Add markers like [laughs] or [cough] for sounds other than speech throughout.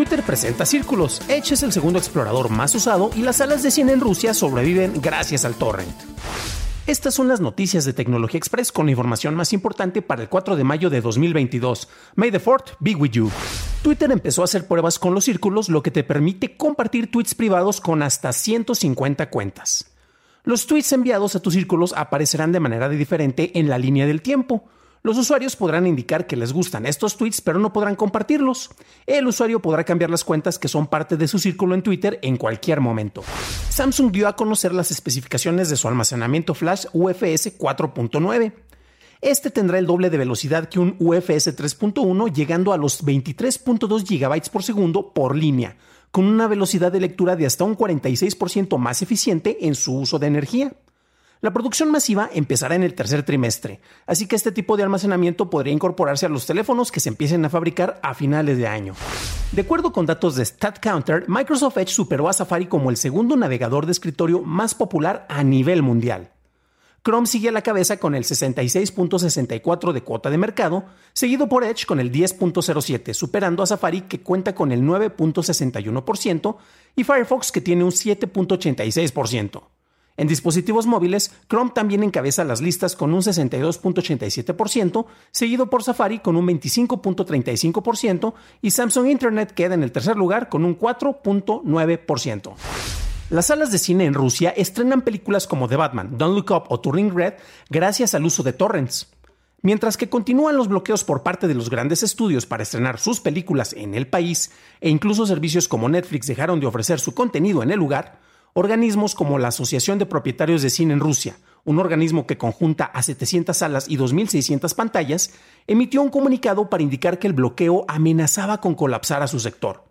Twitter presenta círculos. Edge es el segundo explorador más usado y las salas de cine en Rusia sobreviven gracias al torrent. Estas son las noticias de Tecnología Express con la información más importante para el 4 de mayo de 2022. May the 4th be with you. Twitter empezó a hacer pruebas con los círculos, lo que te permite compartir tweets privados con hasta 150 cuentas. Los tweets enviados a tus círculos aparecerán de manera diferente en la línea del tiempo. Los usuarios podrán indicar que les gustan estos tweets, pero no podrán compartirlos. El usuario podrá cambiar las cuentas que son parte de su círculo en Twitter en cualquier momento. Samsung dio a conocer las especificaciones de su almacenamiento flash UFS 4.9. Este tendrá el doble de velocidad que un UFS 3.1, llegando a los 23.2 GB por segundo por línea, con una velocidad de lectura de hasta un 46% más eficiente en su uso de energía. La producción masiva empezará en el tercer trimestre, así que este tipo de almacenamiento podría incorporarse a los teléfonos que se empiecen a fabricar a finales de año. De acuerdo con datos de StatCounter, Microsoft Edge superó a Safari como el segundo navegador de escritorio más popular a nivel mundial. Chrome sigue a la cabeza con el 66.64 de cuota de mercado, seguido por Edge con el 10.07, superando a Safari que cuenta con el 9.61% y Firefox que tiene un 7.86%. En dispositivos móviles, Chrome también encabeza las listas con un 62.87%, seguido por Safari con un 25.35% y Samsung Internet queda en el tercer lugar con un 4.9%. Las salas de cine en Rusia estrenan películas como The Batman, Don't Look Up o Turing Red gracias al uso de torrents. Mientras que continúan los bloqueos por parte de los grandes estudios para estrenar sus películas en el país, e incluso servicios como Netflix dejaron de ofrecer su contenido en el lugar, organismos como la Asociación de Propietarios de Cine en Rusia, un organismo que conjunta a 700 salas y 2.600 pantallas, emitió un comunicado para indicar que el bloqueo amenazaba con colapsar a su sector.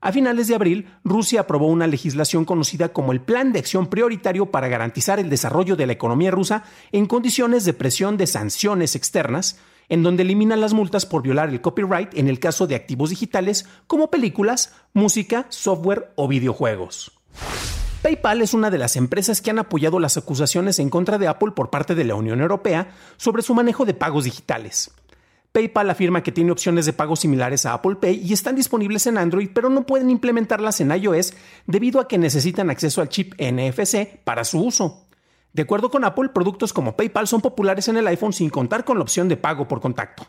A finales de abril, Rusia aprobó una legislación conocida como el Plan de Acción Prioritario para garantizar el desarrollo de la economía rusa en condiciones de presión de sanciones externas, en donde elimina las multas por violar el copyright en el caso de activos digitales como películas, música, software o videojuegos. PayPal es una de las empresas que han apoyado las acusaciones en contra de Apple por parte de la Unión Europea sobre su manejo de pagos digitales. PayPal afirma que tiene opciones de pago similares a Apple Pay y están disponibles en Android, pero no pueden implementarlas en iOS debido a que necesitan acceso al chip NFC para su uso. De acuerdo con Apple, productos como PayPal son populares en el iPhone sin contar con la opción de pago por contacto.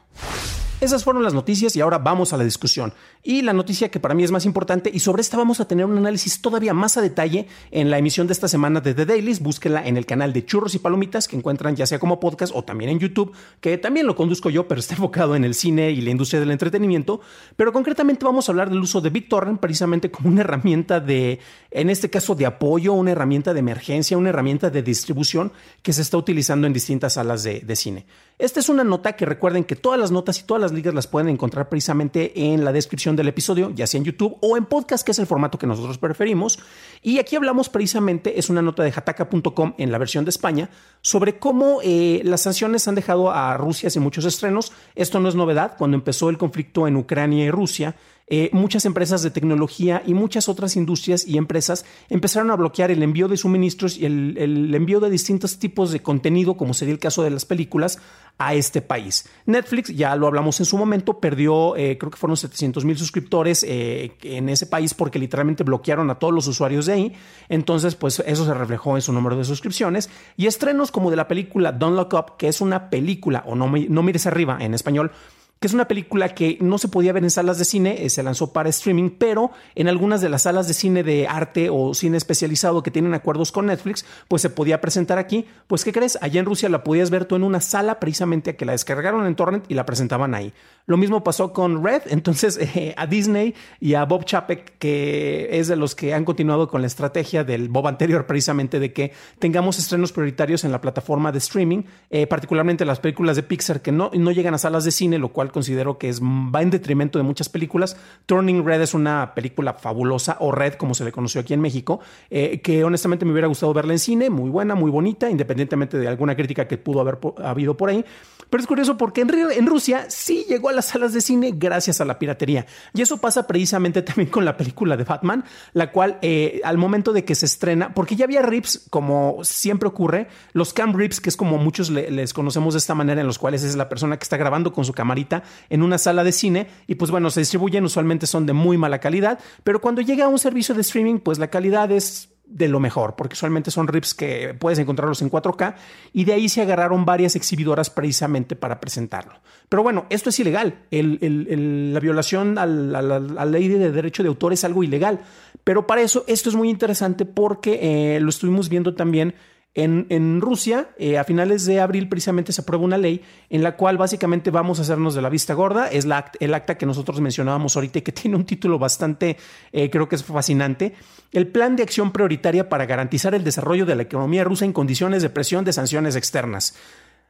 Esas fueron las noticias y ahora vamos a la discusión. Y la noticia que para mí es más importante, y sobre esta vamos a tener un análisis todavía más a detalle en la emisión de esta semana de The Dailies. Búsquenla en el canal de Churros y Palomitas que encuentran ya sea como podcast o también en YouTube, que también lo conduzco yo, pero está enfocado en el cine y la industria del entretenimiento. Pero concretamente vamos a hablar del uso de BitTorrent precisamente como una herramienta de, en este caso, de apoyo, una herramienta de emergencia, una herramienta de distribución que se está utilizando en distintas salas de, de cine. Esta es una nota que recuerden que todas las notas y todas las ligas las pueden encontrar precisamente en la descripción del episodio, ya sea en YouTube o en podcast, que es el formato que nosotros preferimos. Y aquí hablamos precisamente, es una nota de jataca.com en la versión de España, sobre cómo eh, las sanciones han dejado a Rusia sin muchos estrenos. Esto no es novedad, cuando empezó el conflicto en Ucrania y Rusia, eh, muchas empresas de tecnología y muchas otras industrias y empresas empezaron a bloquear el envío de suministros y el, envío de distintos tipos de contenido, como sería el caso de las películas, a este país. Netflix, ya lo hablamos en su momento, perdió, eh, creo que fueron 700 mil suscriptores eh, en ese país porque literalmente bloquearon a todos los usuarios de ahí. Entonces, pues eso se reflejó en su número de suscripciones. Y estrenos como de la película Don't Look Up, que es una película, o No, no mires arriba en español, que es una película que no se podía ver en salas de cine, eh, se lanzó para streaming, pero en algunas de las salas de cine de arte o cine especializado que tienen acuerdos con Netflix, pues se podía presentar aquí. Pues, ¿qué crees? Allá en Rusia la podías ver tú en una sala precisamente a que la descargaron en Torrent y la presentaban ahí. Lo mismo pasó con Red, entonces [laughs] eh, a Disney y a Bob Chapek, que es de los que han continuado con la estrategia del Bob anterior, precisamente de que tengamos estrenos prioritarios en la plataforma de streaming, eh, particularmente las películas de Pixar que no, no llegan a salas de cine, lo cual considero que es, va en detrimento de muchas películas. Turning Red es una película fabulosa, o Red como se le conoció aquí en México, eh, que honestamente me hubiera gustado verla en cine, muy buena, muy bonita, independientemente de alguna crítica que pudo haber habido por ahí. Pero es curioso porque en, en Rusia sí llegó a las salas de cine gracias a la piratería. Y eso pasa precisamente [laughs] también con la película de Batman, la cual eh, al momento de que se estrena, porque ya había rips, como siempre ocurre, los cam rips, que es como muchos les conocemos de esta manera, en los cuales es la persona que está grabando con su camarita en una sala de cine y pues bueno, se distribuyen, usualmente son de muy mala calidad, pero cuando llega a un servicio de streaming, pues la calidad es de lo mejor, porque usualmente son rips que puedes encontrarlos en 4K y de ahí se agarraron varias exhibidoras precisamente para presentarlo. Pero bueno, esto es ilegal. la violación a la, ley de derecho de autor es algo ilegal. Pero para eso esto es muy interesante porque eh, lo estuvimos viendo también en, Rusia, eh, a finales de abril, precisamente se aprueba una ley en la cual básicamente vamos a hacernos de la vista gorda. Es el acta que nosotros mencionábamos ahorita y que [laughs] tiene un título bastante, eh, creo que es fascinante. El Plan de Acción Prioritaria para garantizar el desarrollo de la economía rusa en condiciones de presión de sanciones externas.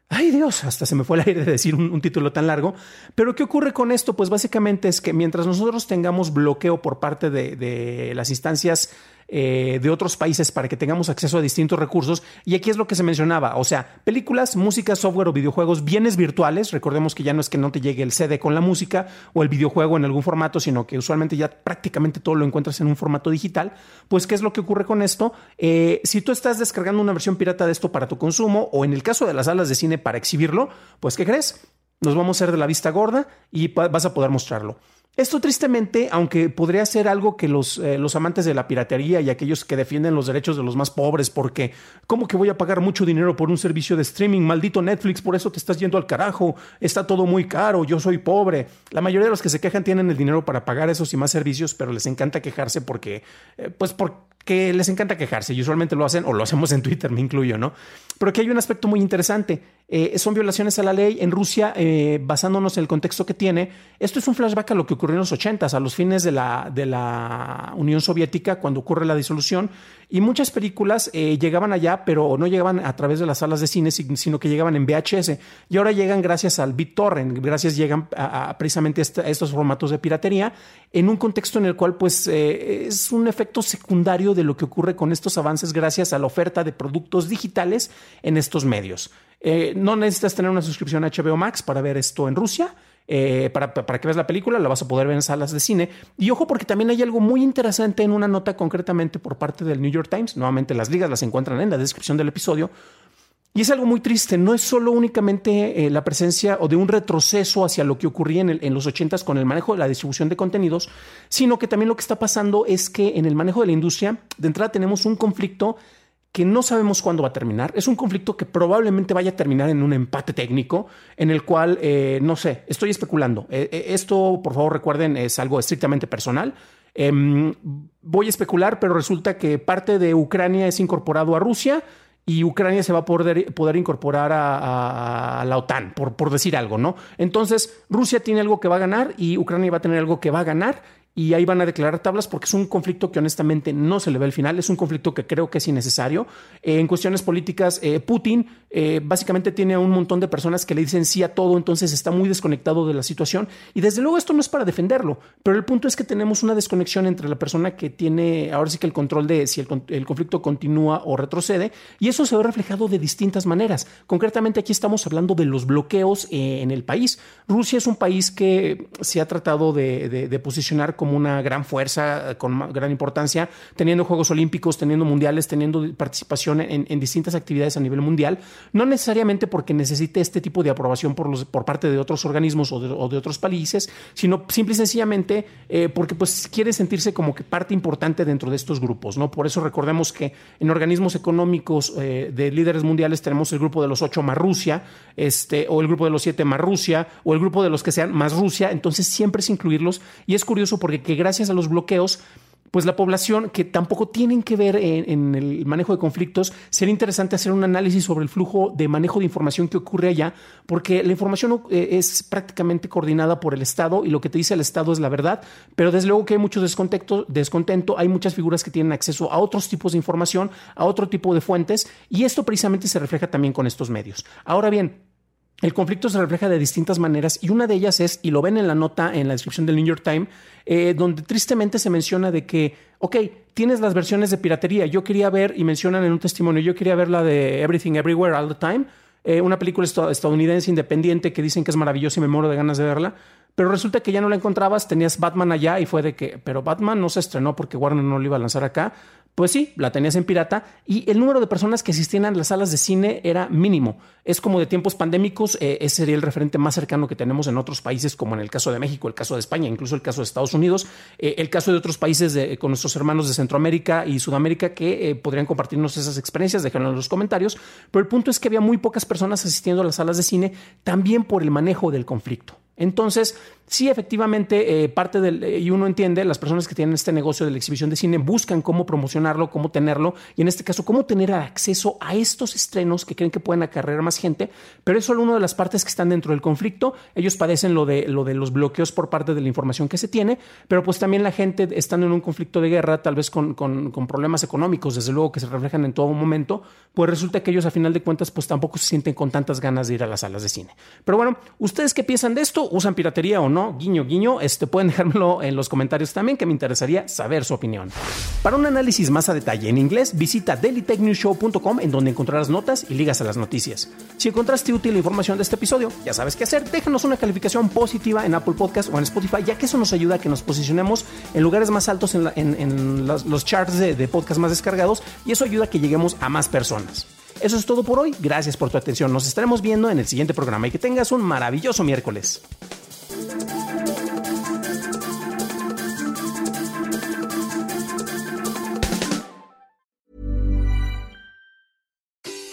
Ay Dios, hasta se me fue el aire de decir un, título tan largo. Pero ¿qué ocurre con esto? Pues básicamente es que mientras nosotros tengamos bloqueo por parte de las instancias eh, de otros países para que tengamos acceso a distintos recursos. Y aquí es lo que se mencionaba, o sea, películas, música, software o videojuegos, bienes virtuales. Recordemos que ya no es que no te llegue el CD con la música o el videojuego en algún formato, sino que usualmente ya prácticamente todo lo encuentras en un formato digital. Pues, ¿qué es lo que ocurre con esto? Eh, si tú estás descargando una versión pirata de esto para tu consumo o en el caso de las salas de cine para exhibirlo, pues, ¿qué crees? Nos vamos a hacer de la vista gorda y vas a poder mostrarlo. Esto tristemente, aunque podría ser algo que los, eh, los, amantes de la piratería y aquellos que defienden los derechos de los más pobres, porque ¿cómo que voy a pagar mucho dinero por un servicio de streaming? Maldito Netflix, por eso te estás yendo al carajo, está todo muy caro, yo soy pobre. La mayoría de los que se quejan tienen el dinero para pagar esos y más servicios, pero les encanta quejarse porque, eh, pues porque les encanta quejarse y usualmente lo hacen, o lo hacemos en Twitter, me incluyo, ¿no? Pero aquí hay un aspecto muy interesante. Eh, son violaciones a la ley en Rusia, basándonos en el contexto que tiene. Esto es un flashback a lo que ocurrió en los 80, a los fines de la, Unión Soviética, cuando ocurre la disolución. Y muchas películas eh, llegaban allá, pero no llegaban a través de las salas de cine, sino que llegaban en VHS. Y ahora llegan gracias al BitTorrent, gracias llegan a, precisamente estos formatos de piratería, en un contexto en el cual pues es un efecto secundario de lo que ocurre con estos avances gracias a la oferta de productos digitales en estos medios. Eh, no necesitas tener una suscripción a HBO Max para ver esto en Rusia. Eh, para, que veas la película, la vas a poder ver en salas de cine. Y ojo, porque también hay algo muy interesante en una nota concretamente por parte del New York Times. Nuevamente, las ligas las encuentran en la descripción del episodio. Y es algo muy triste, no es solo únicamente eh, la presencia o de un retroceso hacia lo que ocurría en, en los ochentas con el manejo de la distribución de contenidos, sino que también lo que está pasando es que en el manejo de la industria, de entrada tenemos un conflicto que no sabemos cuándo va a terminar. Es un conflicto que probablemente vaya a terminar en un empate técnico en el cual, eh, no sé, estoy especulando. Eh, eh, esto, por favor, recuerden, es algo estrictamente personal. Em, voy a especular, pero resulta que parte de Ucrania es incorporado a Rusia y Ucrania se va a poder, poder incorporar a, a, la OTAN, por, por decir algo, ¿no? Entonces, Rusia tiene algo que va a ganar y Ucrania va a tener algo que va a ganar y ahí van a declarar tablas porque es un conflicto que honestamente no se le ve el final, es un conflicto que creo que es innecesario. Eh, en cuestiones políticas, eh, Putin eh, básicamente tiene a un montón de personas que le dicen sí a todo, entonces está muy desconectado de la situación y desde luego esto no es para defenderlo, pero el punto es que tenemos una desconexión entre la persona que tiene ahora sí que el control de si el, el conflicto continúa o retrocede y eso se ve reflejado de distintas maneras. Concretamente aquí estamos hablando de los bloqueos en el país. Rusia es un país que se ha tratado de, de, de posicionar como como una gran fuerza, con gran importancia, teniendo Juegos Olímpicos, teniendo mundiales, teniendo participación en, distintas actividades a nivel mundial, no necesariamente porque necesite este tipo de aprobación por, los, por parte de otros organismos o de, otros países, sino simple y sencillamente eh, porque pues quiere sentirse como que parte importante dentro de estos grupos, ¿no? Por eso recordemos que en organismos económicos eh, de líderes mundiales tenemos el grupo de los ocho más Rusia, este, o el grupo de los siete más Rusia, o el grupo de los que sean más Rusia, entonces siempre es incluirlos y es curioso porque que gracias a los bloqueos pues la población que tampoco tienen que ver en, el manejo de conflictos, sería interesante hacer un análisis sobre el flujo de manejo de información que ocurre allá, porque la información eh, es prácticamente coordinada por el Estado y lo que te dice el Estado es la verdad, pero desde luego que hay mucho descontento, descontento, hay muchas figuras que tienen acceso a otros tipos de información, a otro tipo de fuentes, y esto precisamente se refleja también con estos medios. Ahora bien, el conflicto se refleja de distintas maneras y una de ellas es, y lo ven en la nota en la descripción del New York Times, eh, donde tristemente se menciona de que, ok, tienes las versiones de piratería, yo quería ver, y mencionan en un testimonio, yo quería ver la de Everything Everywhere All the Time, eh, una película estadounidense independiente que dicen que es maravillosa y me muero de ganas de verla, pero resulta que ya no la encontrabas, tenías Batman allá y fue de que, pero Batman no se estrenó porque Warner no lo iba a lanzar acá, pues sí, la tenías en pirata y el número de personas que asistían a las salas de cine era mínimo. Es como de tiempos pandémicos, eh, ese sería el referente más cercano que tenemos en otros países, como en el caso de México, el caso de España, incluso el caso de Estados Unidos, eh, el caso de otros países con nuestros hermanos de Centroamérica y Sudamérica que eh, podrían compartirnos esas experiencias, déjenlo en los comentarios. Pero el punto es que había muy pocas personas asistiendo a las salas de cine, también por el manejo del conflicto. Entonces, sí, efectivamente, eh, parte del, eh, y uno entiende, las personas que tienen este negocio de la exhibición de cine buscan cómo promocionarlo, cómo tenerlo, y en este caso, cómo tener acceso a estos estrenos que creen que pueden acarrear más gente, pero es solo una de las partes que están dentro del conflicto. Ellos padecen lo de, lo de los bloqueos por parte de la información que se tiene, pero pues también la gente estando en un conflicto de guerra, tal vez con, con, con problemas económicos, desde luego que se reflejan en todo momento, pues resulta que ellos a final de cuentas pues tampoco se sienten con tantas ganas de ir a las salas de cine. Pero bueno, ¿ustedes qué piensan de esto? Usan piratería o no, guiño, guiño, este, pueden dejármelo en los comentarios también, que me interesaría saber su opinión. Para un análisis más a detalle en inglés, visita dailytechnewshow.com en donde encontrarás notas y ligas a las noticias. Si encontraste útil la información de este episodio, ya sabes qué hacer, déjanos una calificación positiva en Apple Podcast o en Spotify, ya que eso nos ayuda a que nos posicionemos en lugares más altos en, los, charts de, de podcast más descargados y eso ayuda a que lleguemos a más personas. Eso es todo por hoy. Gracias por tu atención. Nos estaremos viendo en el siguiente programa y que tengas un maravilloso miércoles.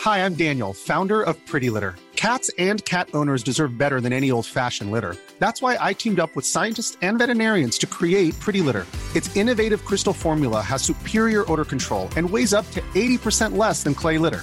Hi, I'm Daniel, founder of Pretty Litter. Cats and cat owners deserve better than any old-fashioned litter. That's why I teamed up with scientists and veterinarians to create Pretty Litter. Its innovative crystal formula has superior odor control and weighs up to 80% less than clay litter.